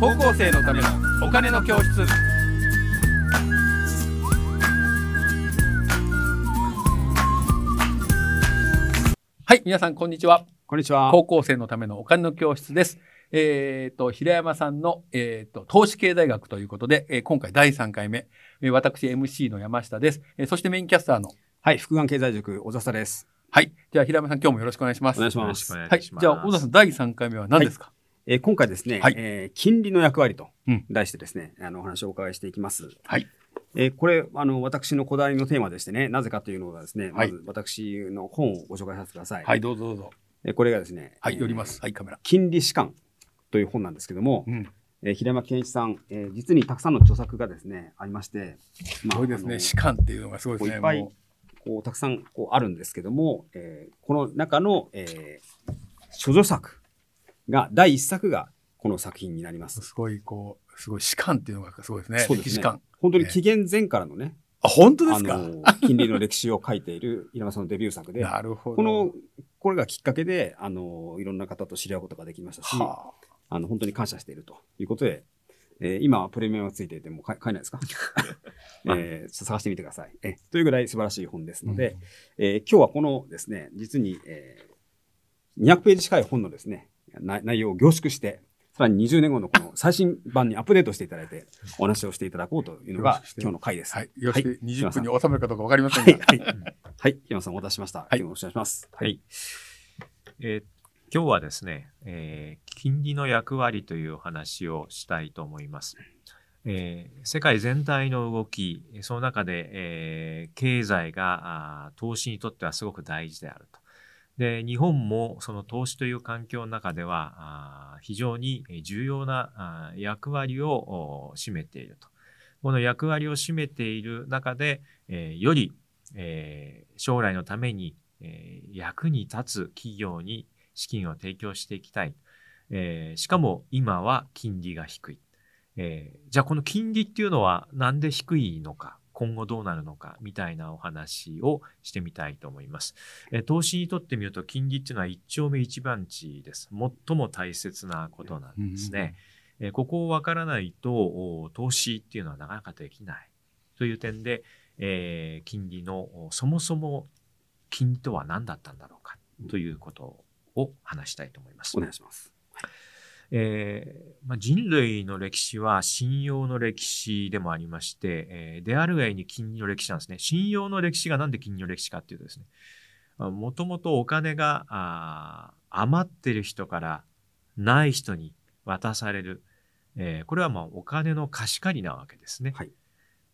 高校生のためのお金の教室はい皆さんこんにちはこんにちは。高校生のためのお金の教室ですえっ、と平山さんの、えー、と投資経済学ということで、えー今回第3回目、えー私 MC の山下です、えーそしてメインキャスターのはい、福眼経済塾、小笹です。はいじゃあ平山さん今日もよろしくお願いしますお願いしまよろしくおす。はい願いします。じゃあ小田さん第3回目は何ですか、えー今回ですね、はいえー金利の役割とうん題してですね、あのお話をお伺いしていきます。はい。えーこれ、あの、私のこだわりのテーマでしてね、なぜかというのがですね、はいまず私の本をご紹介させてください。はい、どうぞどうぞえーこれがですね、はいえー寄りますはいカメラ金利士官という本なんですけども、うんえー平山健一さん、えー実にたくさんの著作がですね、ありまして、すごいですね。士官っていうのがすごいですね。いっぱいもこうたくさんこうあるんですけども、えーこの中の、えー、処女作が第一作がこの作品になります。うすごい、こう、すごい士官っていうのがすごいですね。そうですね歴史官。本当に紀元前からのね、あ、本当であすか？の金利の歴史を書いている平山さんのデビュー作で、なるほど。このこれがきっかけであのいろんな方と知り合うことができましたし、はあの本当に感謝しているということで、えー今はプレミアムがついていても買え買えないですか、えー探してみてください。えというぐらい素晴らしい本ですあので、えー今日はこのですね、実に、えー200ページ近い本のですね、な内容を凝縮して、さらに20年後のこの最新版にアップデートしていただいて、お話をしていただこうというのが今日の回です。はい。よし、はい20分に収めるかどうかわかりませんはい、が。はい。はい、山さんお待たせしました。い今日もお願いします。ははい。えー今日はですね、えー金利の役割というお話をしたいと思います。えー世界全体の動き、その中で、えー経済があー投資にとってはすごく大事であると。で、日本もその投資という環境の中では非常に重要な役割を占めていると。この役割を占めている中で、より、将来のために、役に立つ企業に資金を提供していきたい。しかも今は金利が低い。じゃあこの金利っていうのはなんで低いのか、今後どうなるのかみたいなお話をしてみたいと思います。えー投資にとってみると金利っていうのは一丁目一番地です。最も大切なことなんですね。えーここをわからないとお投資っていうのはなかなかできないという点で、えー金利のおそもそも金利とは何だったんだろうかということを話したいと思いますお。願いします。えーまあ、人類の歴史は信用の歴史でもありまして、えーであるがゆえに金利の歴史なんですね。信用の歴史がなんで金利の歴史かっていうとですね、もともとお金が余ってる人からない人に渡される、えーこれはまあお金の貸し借りなわけですね。はい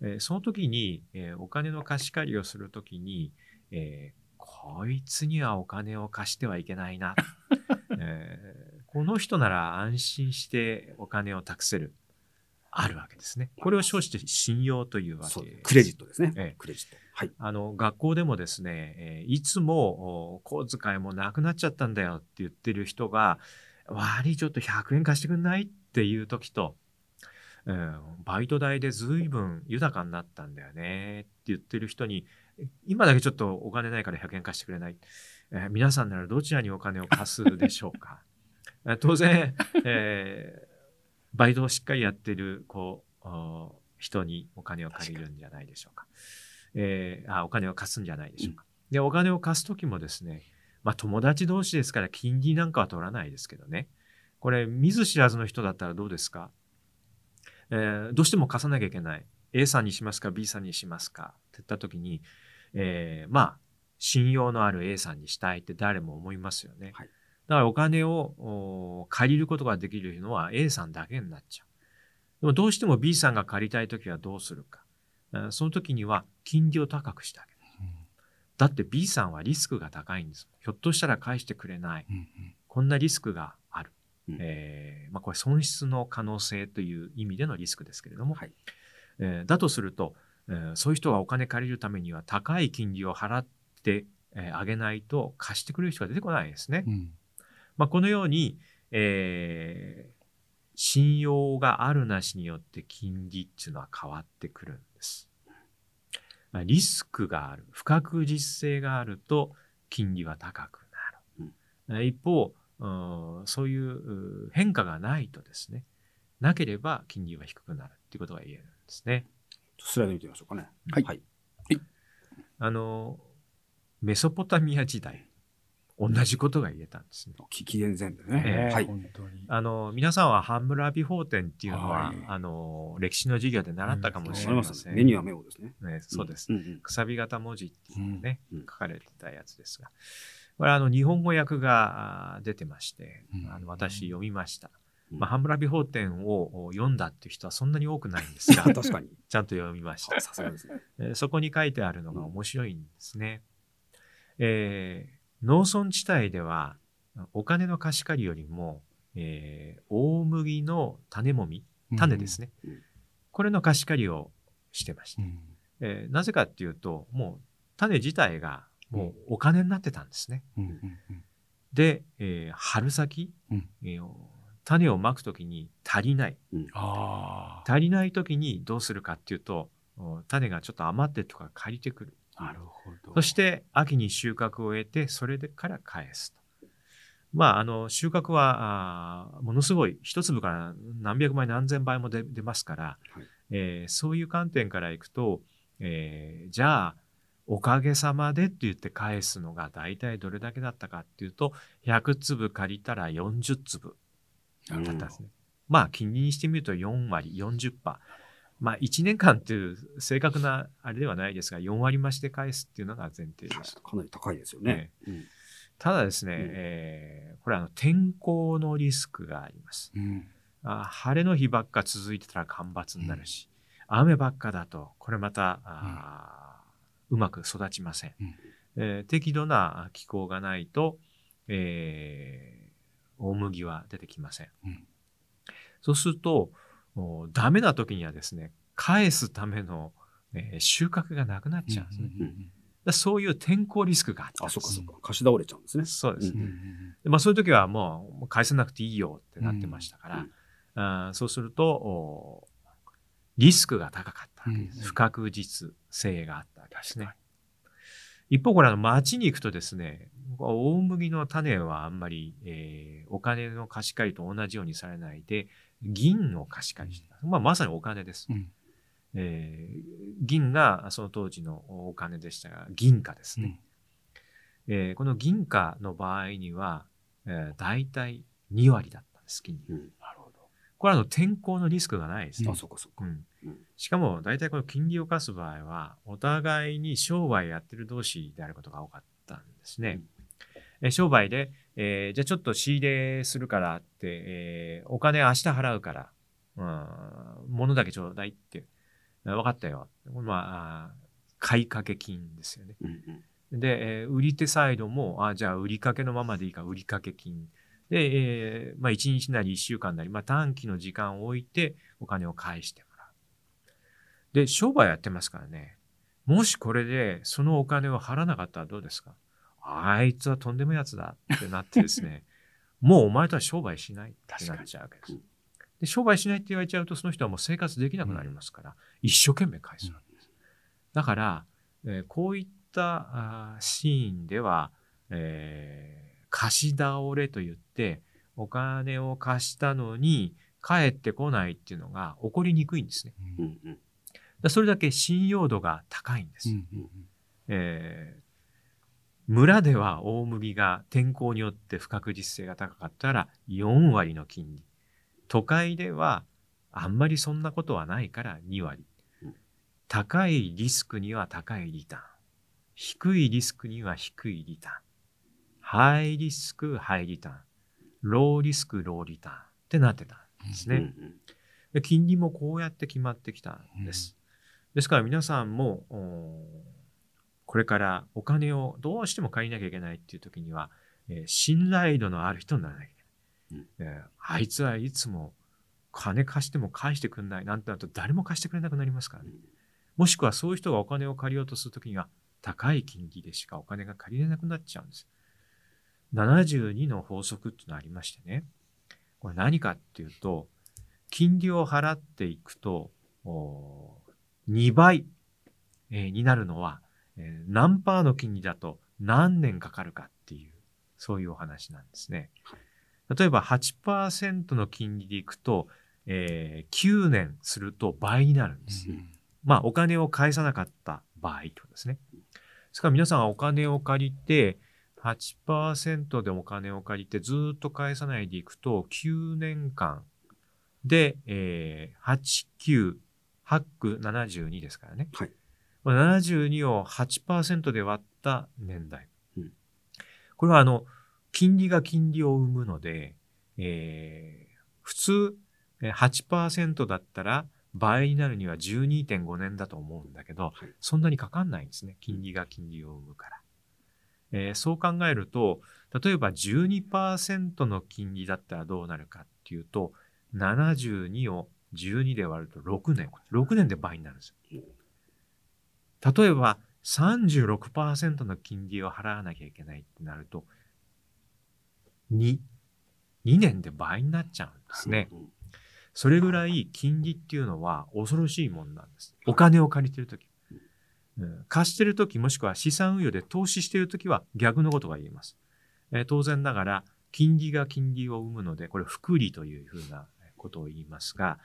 えーその時に、えーお金の貸し借りをするときに、えーこいつにはお金を貸してはいけないな。えーこの人なら安心してお金を託せる。あるわけですね。これを称して信用というわそうけクレジットですね。ええクレジット。はい。あの、学校でもですね、えーいつも、お小遣いもなくなっちゃったんだよって言ってる人が、悪い、ちょっと100円貸してくんないっていう時と、うんバイト代で随分豊かになったんだよねって言ってる人に、今だけちょっとお金ないから100円貸してくれない。えー皆さんならどちらにお金を貸すでしょうか？えー当然、えーバイトをしっかりやってる、こう、人にお金を借りるんじゃないでしょうか。えーあ、お金を貸すんじゃないでしょうか。で、お金を貸すときもですね、まあ友達同士ですから金利なんかは取らないですけどね。これ、見ず知らずの人だったらどうですか？えーどうしても貸さなきゃいけない。A さんにしますか ?B さんにしますかって言ったときに、えーまあ、信用のある A さんにしたいって誰も思いますよね。はいだからお金をお借りることができるのは A さんだけになっちゃう。でもどうしても B さんが借りたいときはどうするか。えーその時には金利を高くしてあげる。だって B さんはリスクが高いんです。ひょっとしたら返してくれない。うんうんこんなリスクがある。うんえーまあ、これ損失の可能性という意味でのリスクですけれども、はいえーだとすると、えーそういう人がお金借りるためには高い金利を払って、えーあげないと貸してくれる人が出てこないですね。うんまあ、このように、えー信用があるなしによって金利っていうのは変わってくるんです。まあリスクがある、不確実性があると金利は高くなる。一方、うんそういうう変化がないとですね、なければ金利は低くなるっていうことが言えるんですね。スライド見てみましょうかね。はいはい。あの、メソポタミア時代、同じことが言えたんですね。き紀元前でね。ええはい。本当に。あの、皆さんはハンムラビ法典っていうのは、はいあの、歴史の授業で習ったかもしありまれますせん。ね。目には目をですね。ね、そうです。んんくさび型文字っていうのがね、うん書かれてたやつですが、これはあの日本語訳が出てまして、うんあの私読みました。うんまあ、ハンムラビ法典をお読んだっていう人はそんなに多くないんですが、確かに。ちゃんと読みました。さすがですね。えーそこに書いてあるのが面白いんですね。えー農村地帯ではお金の貸し借りよりも、えー大麦の種もみ、種ですね。うんこれの貸し借りをしてました。うん。えーなぜかっていうと、もう種自体がもうお金になってたんですね。うんうんうんで、えー春先、うんえー種をまくときに足りない。足りないときにどうするかっていうと、お種がちょっと余ってるとか借りてくる。なるほど。そして秋に収穫を得て、それでから返すと。まあ、あの、収穫は、あーものすごい、一粒から何百倍何千倍も出出ますから、はいえーそういう観点からいくと、えーじゃあ、おかげさまでって言って返すのが大体どれだけだったかっていうと、100粒借りたら40粒だったんですね。まあ、金利にしてみると4割、40%。まあ、1年間っていう正確なあれではないですが、4割増しで返すっていうのが前提です。かなり高いですよね。うんただですね、うんえーこれあの天候のリスクがあります。うん。あ晴れの日ばっか続いてたら干ばつになるし、雨ばっかだと、これまた、あーうまく育ちません。うんえー適度な気候がないと、えー大麦は出てきません。うんそうすると、おダメな時にはですね、返すための、えー収穫がなくなっちゃうんですね。だからそういう天候リスクがあったんあ。そっかそっか。貸し倒れちゃうんですね。そうです。うんうんうんでまあ、そういう時はもうもう返さなくていいよってなってましたから、うんあーそうするとおリスクが高かったわけです、うん不確実性があったわけですね確。一方これあの町に行くとですね大麦の種はあんまり、えーお金の貸し借りと同じようにされないで銀の貸し借りしてた、まあ、まさにお金です、うんえー銀がその当時のお金でしたが銀貨ですね、えーこの銀貨の場合には、えー、大体2割だったんです、金利。うんなるほど。これはあの天候のリスクがないですね。あ、そっかそっか。うんうんしかも、大体この金利を課す場合は、お互いに商売やってる同士であることが多かったんですね。えー商売で、えーじゃあちょっと仕入れするからって、えーお金明日払うから、うん、物だけちょうだいって、あ分かったよ。まあ、買い掛け金ですよね。うんうんで、えー売り手サイドも、あ、じゃあ売りかけのままでいいか、売りかけ金。で、えーまあ、1日なり1週間なり、まあ、短期の時間を置いてお金を返してもらう。で、商売やってますからね。もしこれでそのお金を払わなかったらどうですか？あいつはとんでもやつだってなってですね、もうお前とは商売しないってなっちゃうわけです。で、商売しないって言われちゃうと、その人はもう生活できなくなりますから、一生懸命返すわけです。だから、えーこういったあーシーンでは、えー貸し倒れと言って、お金を貸したのに返ってこないっていうのが起こりにくいんですね。うんうんだそれだけ信用度が高いんです。うんうんえー村では大麦が天候によって不確実性が高かったら4割の金利。都会ではあんまりそんなことはないから2割うん。高いリスクには高いリターン。低いリスクには低いリターン。ハイリスク、ハイリターン。ローリスク、ローリターンってなってたんですね。で金利もこうやって決まってきたんです。ですから皆さんも、おこれからお金をどうしても借りなきゃいけないっていう時には、えー信頼度のある人にならなきゃいけない。えーあいつはいつも金貸しても返してくんないなんてなると誰も貸してくれなくなりますからね。もしくはそういう人がお金を借りようとするときには高い金利でしかお金が借りれなくなっちゃうんです。72の法則っていうのがありましてね。これ何かっていうと、金利を払っていくと、お2倍、えーになるのは、えー何パーの金利だと何年かかるかっていう、そういうお話なんですね。例えば8%の金利でいくと、えー9年すると倍になるんです。まあ、お金を返さなかった場合とですね。ですから皆さんはお金を借りて、8%でお金を借りてずーっと返さないでいくと、9年間で、えー、8、9、8区72ですからね。はいまあ72を8%で割った年代。うんこれはあの、金利が金利を生むので、えー普通、えー8%だったら倍になるには12.5年だと思うんだけど、はいそんなにかかんないんですね。金利が金利を生むから。えーそう考えると、例えば12%の金利だったらどうなるかっていうと、72を12で割ると6年。6年で倍になるんですよ。例えば36%の金利を払わなきゃいけないってなると、2、2年で倍になっちゃうんですね。それぐらい金利っていうのは恐ろしいもんなんです。お金を借りてるとき。貸してるときもしくは資産運用で投資してるときは逆のことが言えます。え当然ながら金利が金利を生むので、これ複利というふうなことを言いますが、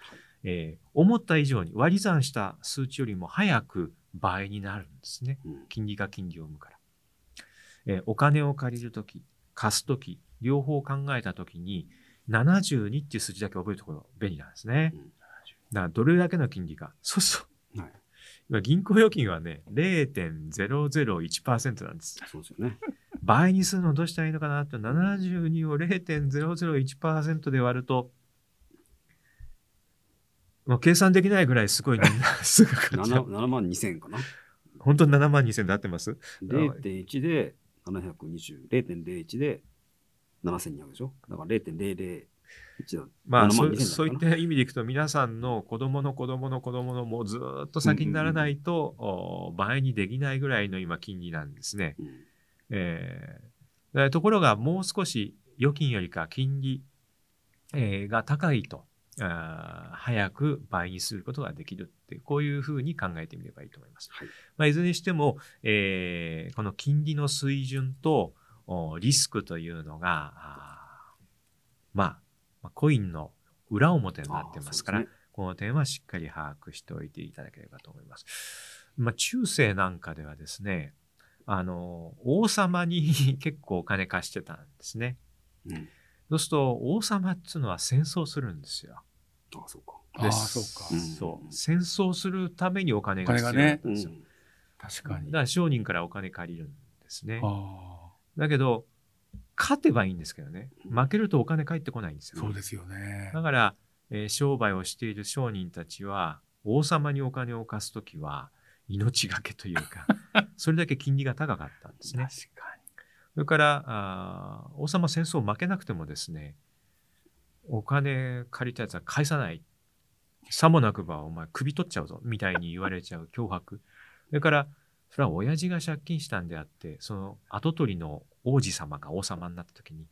えー思った以上に割り算した数値よりも早く倍になるんですね。うん金利が金利を生むから。えーお金を借りるとき、貸すとき、両方考えたときに、72っていう数字だけ覚えるところ便利なんですね。うんだからどれだけの金利か。そうそう。はい今銀行預金はね、0.001%なんです。そうですよね。倍にするのどうしたらいいのかなって、72を0.001%で割ると、もう計算できないぐらいすごい すぐかかっちゃ 7, う。7万2000かな。本当に7万2000で合ってます？0.1で720、0.01で7200でしょ？だから0.001だ。まあ、7そ万2000うそういだった意味でいくと、皆さんの子供の子供の子供のもうずーっと先にならないと、お倍にできないぐらいの今、金利なんですね。うんえーでところが、もう少し預金よりか金利、えーが高いと、あー早く倍にすることができるって、こういうふうに考えてみればいいと思います。はいまあ、いずれにしても、えーこの金利の水準とおリスクというのが、あーまあ、まあコインの裏表になってますから、あーそうでこの点はしっかり把握しておいていただければと思います。まあ、中世なんかではですね、あの、王様に 結構お金貸してたんですね。すねそうすると、王様っていうのは戦争するんですよ。うん。ああ、そうか。そうか。うんそう。戦争するためにお金が必要なんですよ。うん確かに。だから商人からお金借りるんですね。あだけど、勝てばいいんですけどね。負けるとお金返ってこないんですよ。あ、そうですよね。だから、えー商売をしている商人たちは、王様にお金を貸すときは、命がけというか、それだけ金利が高かったんですね。確かそれから、あー王様戦争負けなくてもですね、お金借りたやつは返さない。さもなくばお前首取っちゃうぞ、みたいに言われちゃう脅迫。それから、それは親父が借金したんであって、その跡取りの王子様が王様になった時に、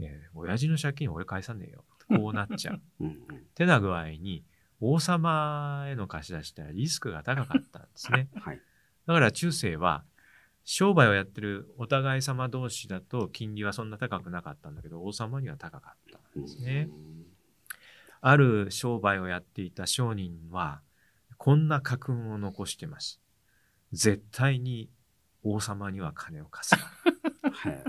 えー親父の借金俺返さねえよ。こうなっちゃう。うんな具合に、王様への貸し出しってリスクが高かったんですね。はい。だから中世は、商売をやってるお互い様同士だと金利はそんな高くなかったんだけど、王様には高かったんですね。ある商売をやっていた商人は、こんな家訓を残してます。絶対に王様には金を貸すはい。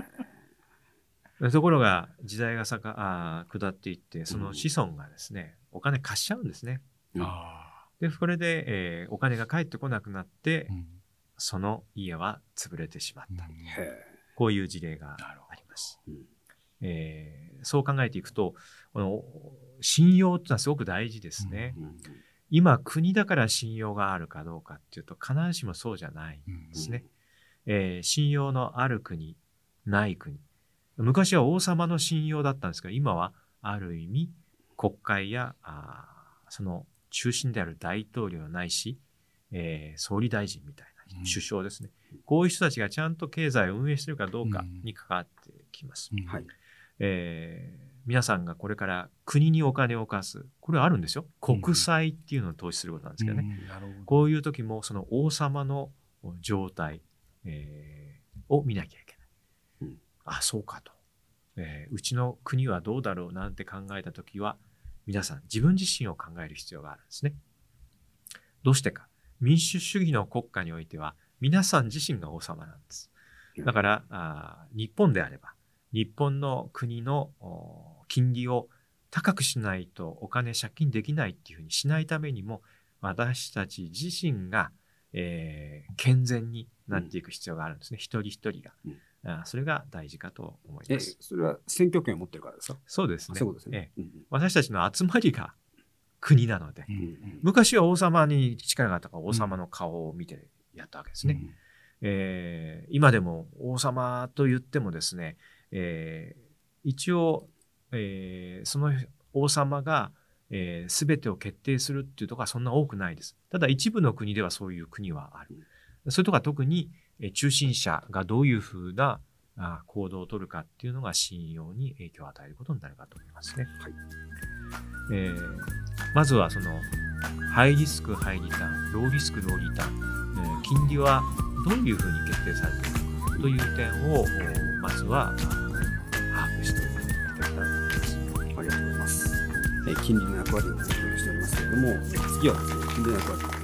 な。ところが、時代がさかあー下っていって、その子孫がですね、お金貸しちゃうんですね。うんあで、これで、えーお金が返ってこなくなってあ。う、んその家は潰れてしまった。へこういう事例があります。え。ーそう考えていくと、この信用っていうのはすごく大事ですね。うん今、国だから信用があるかどうかっていうと、必ずしもそうじゃないうんですね。えー信用のある国、ない国。昔は王様の信用だったんですけど、今はある意味、国会や、あーその中心である大統領ないし、えー総理大臣みたいな、うん首相ですね。こういう人たちがちゃんと経済を運営しているかどうかうんに関わってきます。うんはい。えー皆さんがこれから国にお金を貸す。これはあるんですよ。国債っていうのを投資することなんですけどね。うんどこういう時もその王様の状態、えーを見なきゃいけない。うんあ、そうかと、えーうちの国はどうだろうなんて考えた時は、皆さん自分自身を考える必要があるんですね。どうしてか。民主主義の国家においては皆さん自身が王様なんです。だから、あ日本であれば、日本の国の金利を高くしないとお金借金できないっていうふうにしないためにも、私たち自身が、えー、健全になっていく必要があるんですね。うん、一人一人が、うん、あ。それが大事かと思います。それは選挙権を持ってるからですか？そうですね。そうですね、ええ私たちの集まりが国なので、昔は王様に力があったから王様の顔を見てやったわけですね。うん、えー、今でも王様と言ってもですね、えー、一応、えー、その王様が、えー、全てを決定するっていうところはそんな多くないです。ただ一部の国ではそういう国はある。そういうところは特に、えー、中心者がどういうふうなあ行動を取るかっていうのが信用に影響を与えることになるかと思いますね。はいえー、まずはそのハイリスク、ハイリターン、ローリスク、ローリターン、えー、金利はどういうふうに決定されているのかという点をまずは把握しておいていただきたいと思います。ありがとうございます。えー、金利の役割を共有しておりますけれども、次は金利の役割